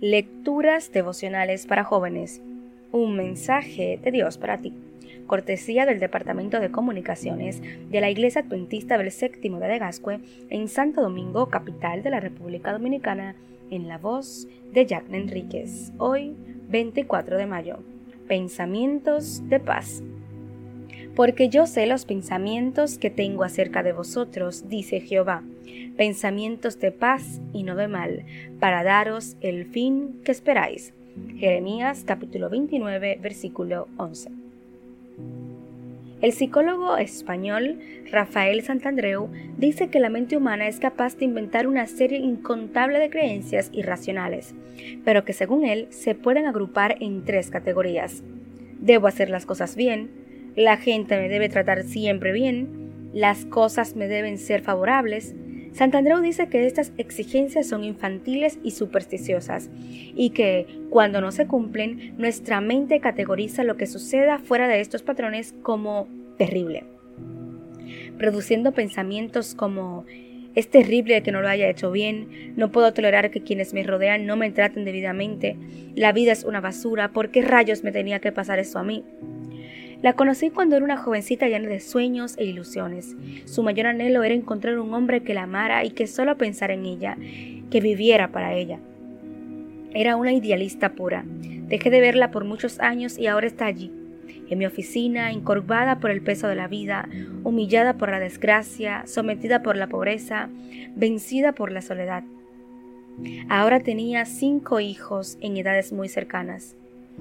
Lecturas devocionales para jóvenes. Un mensaje de Dios para ti. Cortesía del Departamento de Comunicaciones de la Iglesia Adventista del Séptimo de Gascue en Santo Domingo, capital de la República Dominicana, en la voz de Jack Enríquez. Hoy, 24 de mayo. Pensamientos de paz. Porque yo sé los pensamientos que tengo acerca de vosotros, dice Jehová, pensamientos de paz y no de mal, para daros el fin que esperáis. Jeremías capítulo 29, versículo 11. El psicólogo español Rafael Santandreu dice que la mente humana es capaz de inventar una serie incontable de creencias irracionales, pero que según él se pueden agrupar en tres categorías. Debo hacer las cosas bien, la gente me debe tratar siempre bien, las cosas me deben ser favorables. Santandreu dice que estas exigencias son infantiles y supersticiosas y que, cuando no se cumplen, nuestra mente categoriza lo que suceda fuera de estos patrones como terrible, produciendo pensamientos como es terrible que no lo haya hecho bien, no puedo tolerar que quienes me rodean no me traten debidamente, la vida es una basura, ¿por qué rayos me tenía que pasar eso a mí? La conocí cuando era una jovencita llena de sueños e ilusiones. Su mayor anhelo era encontrar un hombre que la amara y que solo pensara en ella, que viviera para ella. Era una idealista pura. Dejé de verla por muchos años y ahora está allí, en mi oficina, encorvada por el peso de la vida, humillada por la desgracia, sometida por la pobreza, vencida por la soledad. Ahora tenía cinco hijos en edades muy cercanas.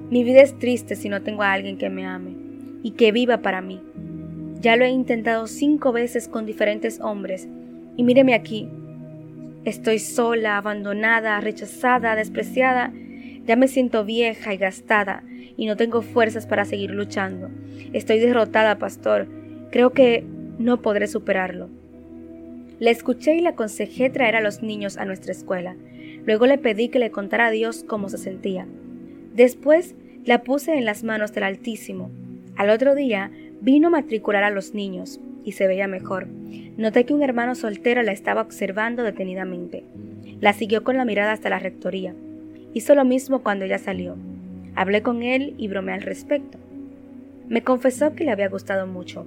Mi vida es triste si no tengo a alguien que me ame y que viva para mí. Ya lo he intentado cinco veces con diferentes hombres y míreme aquí. Estoy sola, abandonada, rechazada, despreciada. Ya me siento vieja y gastada y no tengo fuerzas para seguir luchando. Estoy derrotada, pastor. Creo que no podré superarlo. Le escuché y le aconsejé traer a los niños a nuestra escuela. Luego le pedí que le contara a Dios cómo se sentía. Después la puse en las manos del Altísimo al otro día vino a matricular a los niños y se veía mejor. Noté que un hermano soltero la estaba observando detenidamente. La siguió con la mirada hasta la rectoría. Hizo lo mismo cuando ella salió. Hablé con él y bromeé al respecto. Me confesó que le había gustado mucho.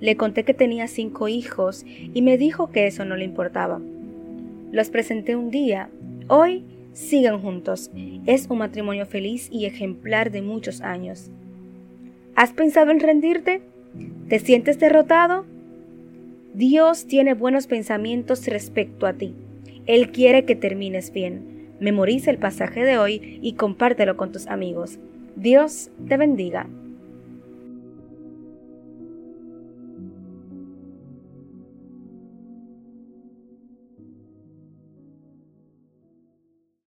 Le conté que tenía cinco hijos y me dijo que eso no le importaba. Los presenté un día. Hoy siguen juntos. Es un matrimonio feliz y ejemplar de muchos años. ¿Has pensado en rendirte? ¿Te sientes derrotado? Dios tiene buenos pensamientos respecto a ti. Él quiere que termines bien. Memoriza el pasaje de hoy y compártelo con tus amigos. Dios te bendiga.